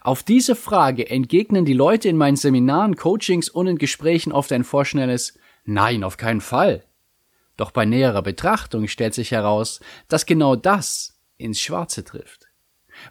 Auf diese Frage entgegnen die Leute in meinen Seminaren, Coachings und in Gesprächen oft ein vorschnelles Nein, auf keinen Fall. Doch bei näherer Betrachtung stellt sich heraus, dass genau das ins Schwarze trifft.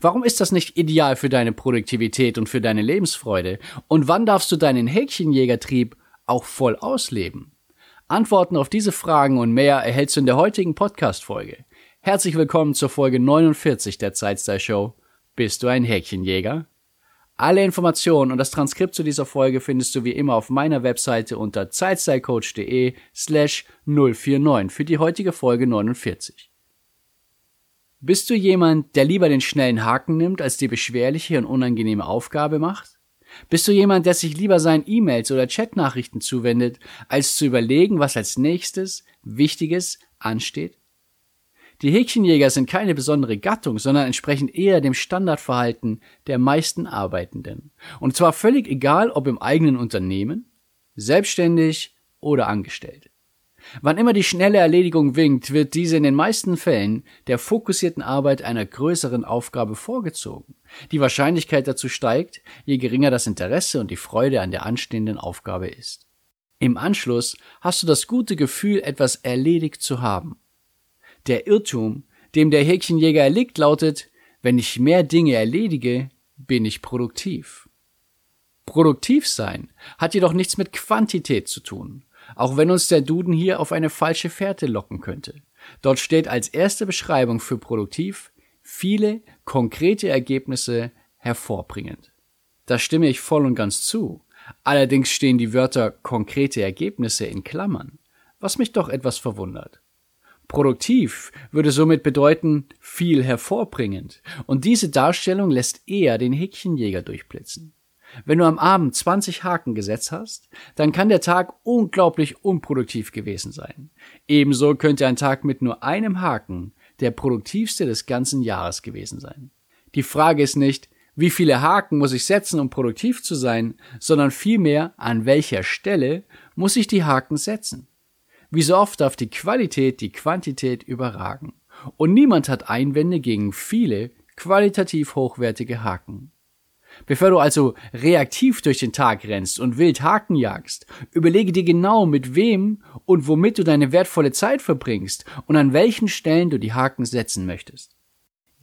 Warum ist das nicht ideal für deine Produktivität und für deine Lebensfreude? Und wann darfst du deinen Häkchenjägertrieb auch voll ausleben? Antworten auf diese Fragen und mehr erhältst du in der heutigen Podcast-Folge. Herzlich willkommen zur Folge 49 der Zeitstyle Show. Bist du ein Häkchenjäger? Alle Informationen und das Transkript zu dieser Folge findest du wie immer auf meiner Webseite unter zeitstylecoach.de slash 049 für die heutige Folge 49. Bist du jemand, der lieber den schnellen Haken nimmt, als die beschwerliche und unangenehme Aufgabe macht? Bist du jemand, der sich lieber seinen E-Mails oder Chatnachrichten zuwendet, als zu überlegen, was als nächstes Wichtiges ansteht? Die Häkchenjäger sind keine besondere Gattung, sondern entsprechen eher dem Standardverhalten der meisten Arbeitenden. Und zwar völlig egal, ob im eigenen Unternehmen, selbstständig oder angestellt. Wann immer die schnelle Erledigung winkt, wird diese in den meisten Fällen der fokussierten Arbeit einer größeren Aufgabe vorgezogen. Die Wahrscheinlichkeit dazu steigt, je geringer das Interesse und die Freude an der anstehenden Aufgabe ist. Im Anschluss hast du das gute Gefühl, etwas erledigt zu haben. Der Irrtum, dem der Häkchenjäger erliegt, lautet, wenn ich mehr Dinge erledige, bin ich produktiv. Produktiv sein hat jedoch nichts mit Quantität zu tun, auch wenn uns der Duden hier auf eine falsche Fährte locken könnte. Dort steht als erste Beschreibung für produktiv viele konkrete Ergebnisse hervorbringend. Da stimme ich voll und ganz zu. Allerdings stehen die Wörter konkrete Ergebnisse in Klammern, was mich doch etwas verwundert. Produktiv würde somit bedeuten viel hervorbringend, und diese Darstellung lässt eher den Häkchenjäger durchblitzen. Wenn du am Abend 20 Haken gesetzt hast, dann kann der Tag unglaublich unproduktiv gewesen sein. Ebenso könnte ein Tag mit nur einem Haken der produktivste des ganzen Jahres gewesen sein. Die Frage ist nicht, wie viele Haken muss ich setzen, um produktiv zu sein, sondern vielmehr, an welcher Stelle muss ich die Haken setzen. Wie so oft darf die Qualität die Quantität überragen. Und niemand hat Einwände gegen viele qualitativ hochwertige Haken. Bevor du also reaktiv durch den Tag rennst und wild Haken jagst, überlege dir genau, mit wem und womit du deine wertvolle Zeit verbringst und an welchen Stellen du die Haken setzen möchtest.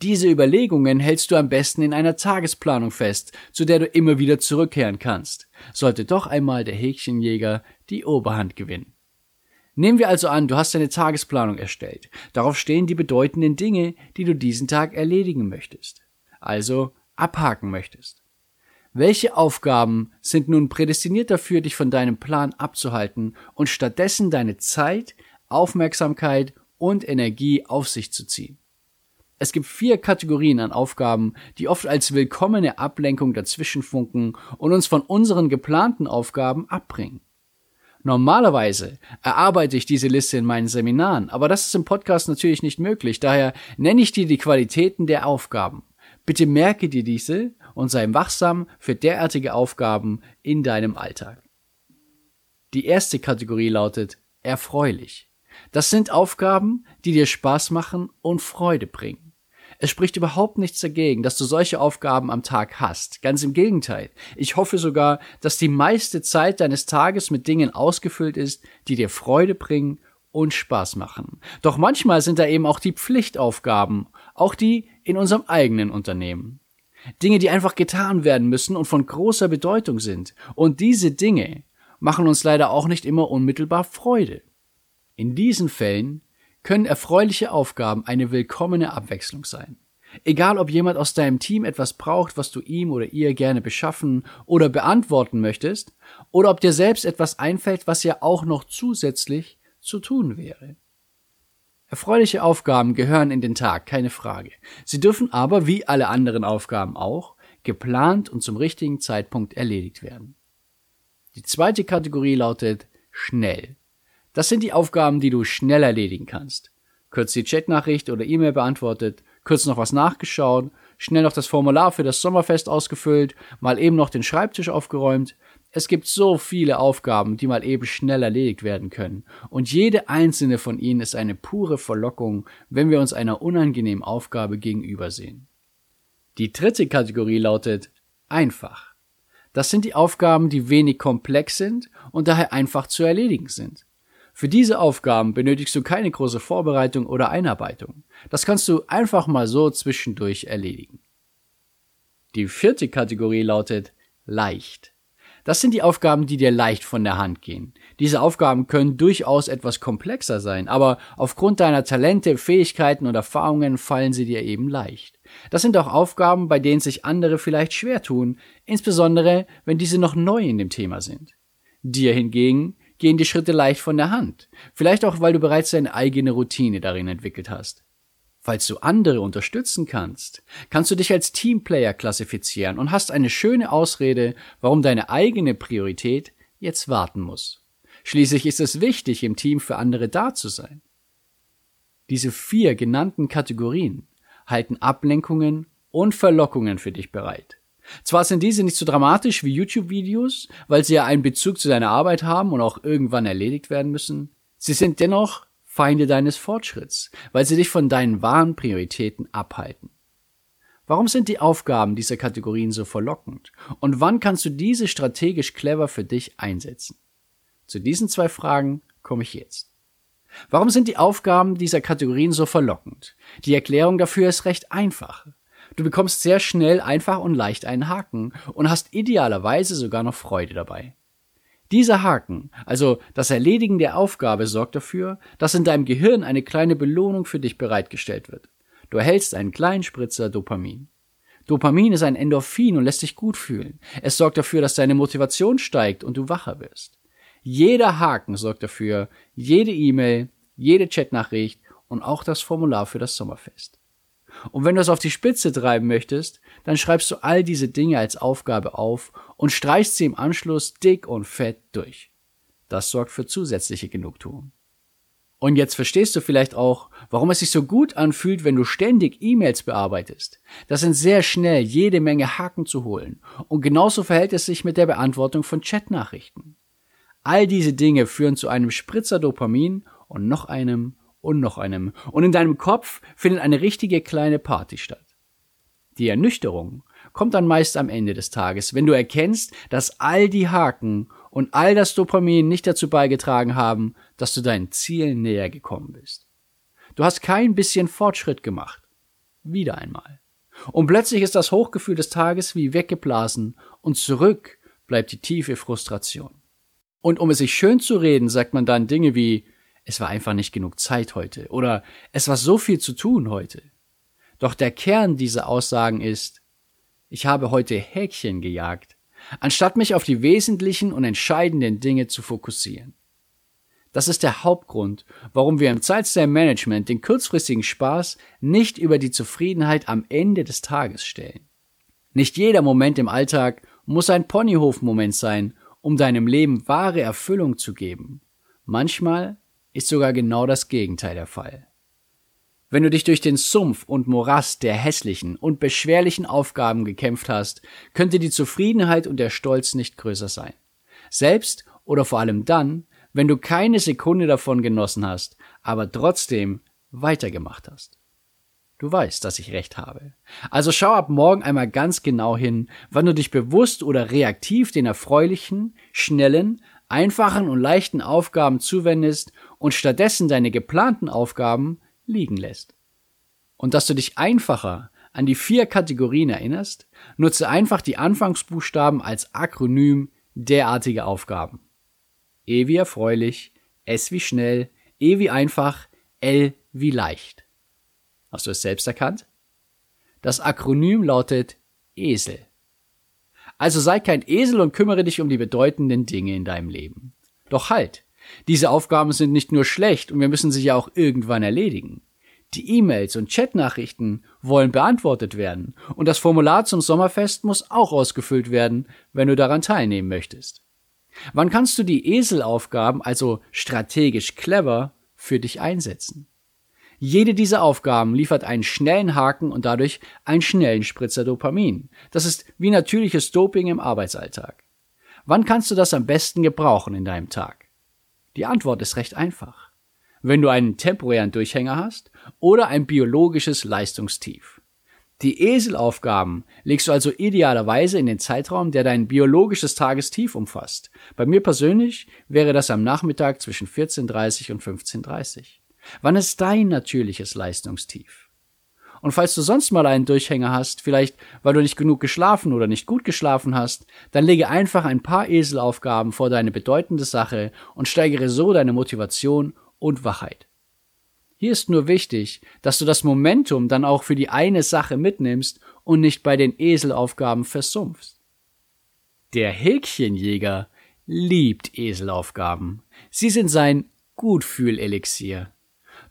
Diese Überlegungen hältst du am besten in einer Tagesplanung fest, zu der du immer wieder zurückkehren kannst, sollte doch einmal der Häkchenjäger die Oberhand gewinnen. Nehmen wir also an, du hast eine Tagesplanung erstellt. Darauf stehen die bedeutenden Dinge, die du diesen Tag erledigen möchtest. Also abhaken möchtest. Welche Aufgaben sind nun prädestiniert dafür, dich von deinem Plan abzuhalten und stattdessen deine Zeit, Aufmerksamkeit und Energie auf sich zu ziehen? Es gibt vier Kategorien an Aufgaben, die oft als willkommene Ablenkung dazwischenfunken und uns von unseren geplanten Aufgaben abbringen. Normalerweise erarbeite ich diese Liste in meinen Seminaren, aber das ist im Podcast natürlich nicht möglich. Daher nenne ich dir die Qualitäten der Aufgaben. Bitte merke dir diese und sei wachsam für derartige Aufgaben in deinem Alltag. Die erste Kategorie lautet erfreulich. Das sind Aufgaben, die dir Spaß machen und Freude bringen. Es spricht überhaupt nichts dagegen, dass du solche Aufgaben am Tag hast. Ganz im Gegenteil. Ich hoffe sogar, dass die meiste Zeit deines Tages mit Dingen ausgefüllt ist, die dir Freude bringen und Spaß machen. Doch manchmal sind da eben auch die Pflichtaufgaben, auch die in unserem eigenen Unternehmen. Dinge, die einfach getan werden müssen und von großer Bedeutung sind. Und diese Dinge machen uns leider auch nicht immer unmittelbar Freude. In diesen Fällen können erfreuliche Aufgaben eine willkommene Abwechslung sein. Egal ob jemand aus deinem Team etwas braucht, was du ihm oder ihr gerne beschaffen oder beantworten möchtest, oder ob dir selbst etwas einfällt, was ja auch noch zusätzlich zu tun wäre. Erfreuliche Aufgaben gehören in den Tag, keine Frage. Sie dürfen aber, wie alle anderen Aufgaben auch, geplant und zum richtigen Zeitpunkt erledigt werden. Die zweite Kategorie lautet schnell. Das sind die Aufgaben, die du schnell erledigen kannst. Kurz die Chatnachricht oder E-Mail beantwortet, kurz noch was nachgeschaut, schnell noch das Formular für das Sommerfest ausgefüllt, mal eben noch den Schreibtisch aufgeräumt. Es gibt so viele Aufgaben, die mal eben schnell erledigt werden können. Und jede einzelne von ihnen ist eine pure Verlockung, wenn wir uns einer unangenehmen Aufgabe gegenübersehen. Die dritte Kategorie lautet einfach. Das sind die Aufgaben, die wenig komplex sind und daher einfach zu erledigen sind. Für diese Aufgaben benötigst du keine große Vorbereitung oder Einarbeitung. Das kannst du einfach mal so zwischendurch erledigen. Die vierte Kategorie lautet leicht. Das sind die Aufgaben, die dir leicht von der Hand gehen. Diese Aufgaben können durchaus etwas komplexer sein, aber aufgrund deiner Talente, Fähigkeiten und Erfahrungen fallen sie dir eben leicht. Das sind auch Aufgaben, bei denen sich andere vielleicht schwer tun, insbesondere wenn diese noch neu in dem Thema sind. Dir hingegen gehen die Schritte leicht von der Hand. Vielleicht auch, weil du bereits deine eigene Routine darin entwickelt hast. Falls du andere unterstützen kannst, kannst du dich als Teamplayer klassifizieren und hast eine schöne Ausrede, warum deine eigene Priorität jetzt warten muss. Schließlich ist es wichtig, im Team für andere da zu sein. Diese vier genannten Kategorien halten Ablenkungen und Verlockungen für dich bereit. Zwar sind diese nicht so dramatisch wie YouTube-Videos, weil sie ja einen Bezug zu deiner Arbeit haben und auch irgendwann erledigt werden müssen, sie sind dennoch Feinde deines Fortschritts, weil sie dich von deinen wahren Prioritäten abhalten. Warum sind die Aufgaben dieser Kategorien so verlockend? Und wann kannst du diese strategisch clever für dich einsetzen? Zu diesen zwei Fragen komme ich jetzt. Warum sind die Aufgaben dieser Kategorien so verlockend? Die Erklärung dafür ist recht einfach. Du bekommst sehr schnell einfach und leicht einen Haken und hast idealerweise sogar noch Freude dabei. Dieser Haken, also das Erledigen der Aufgabe, sorgt dafür, dass in deinem Gehirn eine kleine Belohnung für dich bereitgestellt wird. Du erhältst einen kleinen Spritzer Dopamin. Dopamin ist ein Endorphin und lässt dich gut fühlen. Es sorgt dafür, dass deine Motivation steigt und du wacher wirst. Jeder Haken sorgt dafür, jede E-Mail, jede Chatnachricht und auch das Formular für das Sommerfest. Und wenn du es auf die Spitze treiben möchtest, dann schreibst du all diese Dinge als Aufgabe auf und streichst sie im Anschluss dick und fett durch. Das sorgt für zusätzliche Genugtuung. Und jetzt verstehst du vielleicht auch, warum es sich so gut anfühlt, wenn du ständig E-Mails bearbeitest. Das sind sehr schnell jede Menge Haken zu holen. Und genauso verhält es sich mit der Beantwortung von Chatnachrichten. All diese Dinge führen zu einem Spritzer Dopamin und noch einem und noch einem. Und in deinem Kopf findet eine richtige kleine Party statt. Die Ernüchterung kommt dann meist am Ende des Tages, wenn du erkennst, dass all die Haken und all das Dopamin nicht dazu beigetragen haben, dass du deinen Zielen näher gekommen bist. Du hast kein bisschen Fortschritt gemacht. Wieder einmal. Und plötzlich ist das Hochgefühl des Tages wie weggeblasen und zurück bleibt die tiefe Frustration. Und um es sich schön zu reden, sagt man dann Dinge wie es war einfach nicht genug Zeit heute oder es war so viel zu tun heute. Doch der Kern dieser Aussagen ist, ich habe heute Häkchen gejagt, anstatt mich auf die wesentlichen und entscheidenden Dinge zu fokussieren. Das ist der Hauptgrund, warum wir im Zeitstyle Management den kurzfristigen Spaß nicht über die Zufriedenheit am Ende des Tages stellen. Nicht jeder Moment im Alltag muss ein Ponyhof-Moment sein, um deinem Leben wahre Erfüllung zu geben. Manchmal ist sogar genau das Gegenteil der Fall. Wenn du dich durch den Sumpf und Morast der hässlichen und beschwerlichen Aufgaben gekämpft hast, könnte die Zufriedenheit und der Stolz nicht größer sein. Selbst oder vor allem dann, wenn du keine Sekunde davon genossen hast, aber trotzdem weitergemacht hast. Du weißt, dass ich recht habe. Also schau ab morgen einmal ganz genau hin, wann du dich bewusst oder reaktiv den erfreulichen, schnellen, einfachen und leichten Aufgaben zuwendest und stattdessen deine geplanten Aufgaben liegen lässt. Und dass du dich einfacher an die vier Kategorien erinnerst, nutze einfach die Anfangsbuchstaben als Akronym derartige Aufgaben. E wie erfreulich, S wie schnell, E wie einfach, L wie leicht. Hast du es selbst erkannt? Das Akronym lautet ESEL. Also sei kein Esel und kümmere dich um die bedeutenden Dinge in deinem Leben. Doch halt, diese Aufgaben sind nicht nur schlecht und wir müssen sie ja auch irgendwann erledigen. Die E-Mails und Chatnachrichten wollen beantwortet werden und das Formular zum Sommerfest muss auch ausgefüllt werden, wenn du daran teilnehmen möchtest. Wann kannst du die Eselaufgaben, also strategisch clever, für dich einsetzen? Jede dieser Aufgaben liefert einen schnellen Haken und dadurch einen schnellen Spritzer Dopamin. Das ist wie natürliches Doping im Arbeitsalltag. Wann kannst du das am besten gebrauchen in deinem Tag? Die Antwort ist recht einfach. Wenn du einen temporären Durchhänger hast oder ein biologisches Leistungstief. Die Eselaufgaben legst du also idealerweise in den Zeitraum, der dein biologisches Tagestief umfasst. Bei mir persönlich wäre das am Nachmittag zwischen 14.30 und 15.30. Wann ist dein natürliches Leistungstief? Und falls du sonst mal einen Durchhänger hast, vielleicht weil du nicht genug geschlafen oder nicht gut geschlafen hast, dann lege einfach ein paar Eselaufgaben vor deine bedeutende Sache und steigere so deine Motivation und Wachheit. Hier ist nur wichtig, dass du das Momentum dann auch für die eine Sache mitnimmst und nicht bei den Eselaufgaben versumpfst. Der Häkchenjäger liebt Eselaufgaben. Sie sind sein Gutfühlelixier.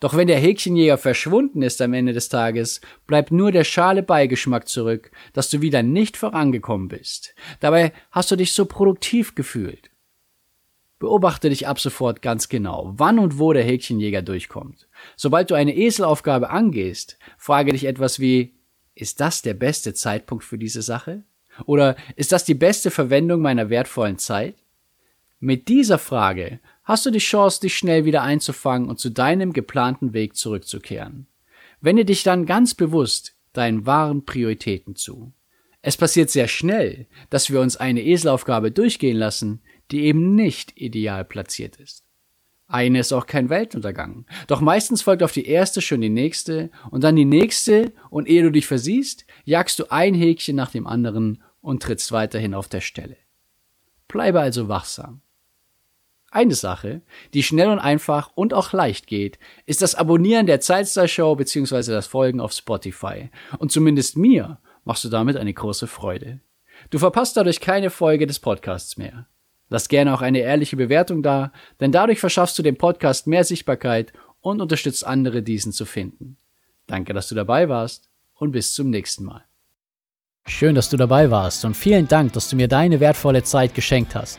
Doch wenn der Häkchenjäger verschwunden ist am Ende des Tages, bleibt nur der schale Beigeschmack zurück, dass du wieder nicht vorangekommen bist. Dabei hast du dich so produktiv gefühlt. Beobachte dich ab sofort ganz genau, wann und wo der Häkchenjäger durchkommt. Sobald du eine Eselaufgabe angehst, frage dich etwas wie, ist das der beste Zeitpunkt für diese Sache? Oder ist das die beste Verwendung meiner wertvollen Zeit? Mit dieser Frage hast du die Chance, dich schnell wieder einzufangen und zu deinem geplanten Weg zurückzukehren. Wende dich dann ganz bewusst deinen wahren Prioritäten zu. Es passiert sehr schnell, dass wir uns eine Eselaufgabe durchgehen lassen, die eben nicht ideal platziert ist. Eine ist auch kein Weltuntergang. Doch meistens folgt auf die erste schon die nächste und dann die nächste und ehe du dich versiehst, jagst du ein Häkchen nach dem anderen und trittst weiterhin auf der Stelle. Bleibe also wachsam. Eine Sache, die schnell und einfach und auch leicht geht, ist das Abonnieren der Zeitstar Show bzw. das Folgen auf Spotify. Und zumindest mir machst du damit eine große Freude. Du verpasst dadurch keine Folge des Podcasts mehr. Lass gerne auch eine ehrliche Bewertung da, denn dadurch verschaffst du dem Podcast mehr Sichtbarkeit und unterstützt andere, diesen zu finden. Danke, dass du dabei warst und bis zum nächsten Mal. Schön, dass du dabei warst und vielen Dank, dass du mir deine wertvolle Zeit geschenkt hast.